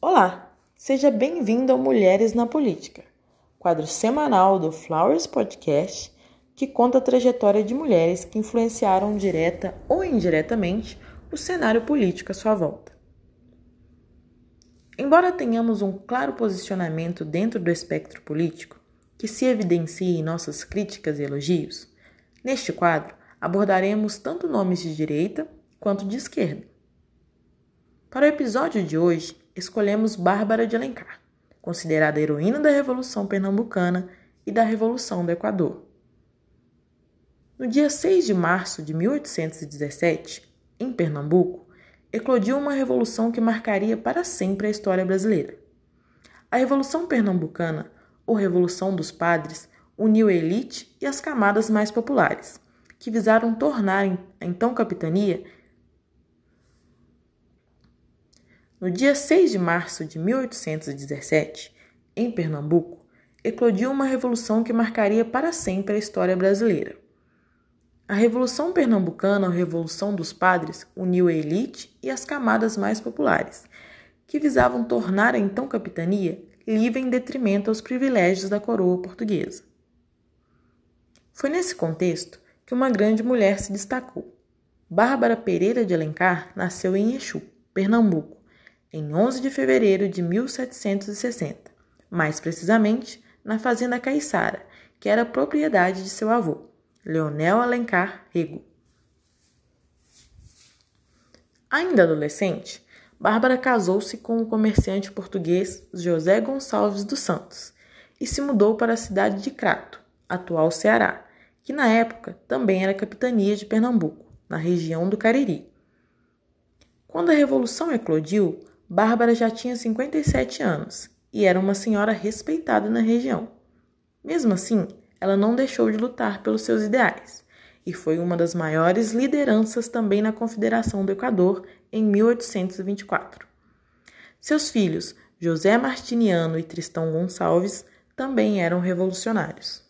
Olá, seja bem-vindo ao Mulheres na Política, quadro semanal do Flowers Podcast que conta a trajetória de mulheres que influenciaram direta ou indiretamente o cenário político à sua volta. Embora tenhamos um claro posicionamento dentro do espectro político, que se evidencie em nossas críticas e elogios, neste quadro abordaremos tanto nomes de direita quanto de esquerda. Para o episódio de hoje, escolhemos Bárbara de Alencar, considerada heroína da Revolução Pernambucana e da Revolução do Equador. No dia 6 de março de 1817, em Pernambuco, eclodiu uma revolução que marcaria para sempre a história brasileira. A Revolução Pernambucana, ou Revolução dos Padres, uniu a elite e as camadas mais populares, que visaram tornar a então capitania No dia 6 de março de 1817, em Pernambuco, eclodiu uma revolução que marcaria para sempre a história brasileira. A Revolução Pernambucana, ou Revolução dos Padres, uniu a elite e as camadas mais populares, que visavam tornar a então capitania livre em detrimento aos privilégios da coroa portuguesa. Foi nesse contexto que uma grande mulher se destacou. Bárbara Pereira de Alencar nasceu em Exu, Pernambuco, em 11 de fevereiro de 1760, mais precisamente na fazenda Caiçara, que era propriedade de seu avô, Leonel Alencar Rego. Ainda adolescente, Bárbara casou-se com o comerciante português José Gonçalves dos Santos e se mudou para a cidade de Crato, atual Ceará, que na época também era capitania de Pernambuco, na região do Cariri. Quando a Revolução eclodiu, Bárbara já tinha 57 anos e era uma senhora respeitada na região. Mesmo assim, ela não deixou de lutar pelos seus ideais e foi uma das maiores lideranças também na Confederação do Equador em 1824. Seus filhos, José Martiniano e Tristão Gonçalves, também eram revolucionários.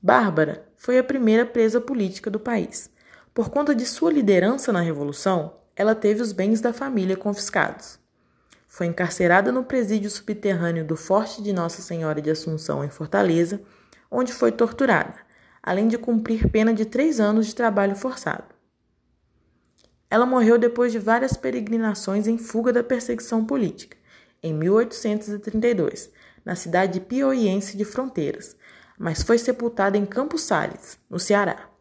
Bárbara foi a primeira presa política do país. Por conta de sua liderança na Revolução, ela teve os bens da família confiscados. Foi encarcerada no presídio subterrâneo do Forte de Nossa Senhora de Assunção, em Fortaleza, onde foi torturada, além de cumprir pena de três anos de trabalho forçado. Ela morreu depois de várias peregrinações em fuga da perseguição política, em 1832, na cidade pioiense de Fronteiras, mas foi sepultada em Campos Sales, no Ceará.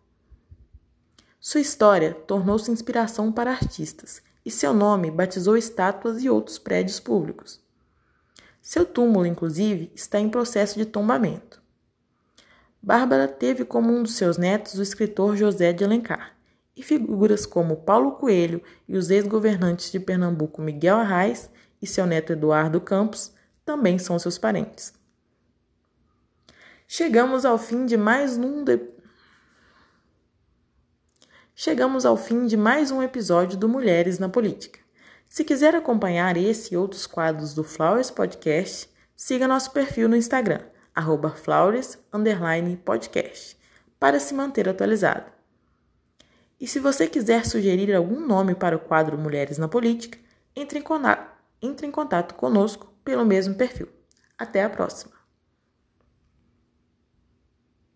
Sua história tornou-se inspiração para artistas e seu nome batizou estátuas e outros prédios públicos. Seu túmulo, inclusive, está em processo de tombamento. Bárbara teve como um dos seus netos o escritor José de Alencar, e figuras como Paulo Coelho e os ex-governantes de Pernambuco Miguel Arraes e seu neto Eduardo Campos também são seus parentes. Chegamos ao fim de mais um de chegamos ao fim de mais um episódio do Mulheres na Política. Se quiser acompanhar esse e outros quadros do Flowers Podcast, siga nosso perfil no Instagram, flowers_podcast, para se manter atualizado. E se você quiser sugerir algum nome para o quadro Mulheres na Política, entre em entre em contato conosco pelo mesmo perfil. Até a próxima!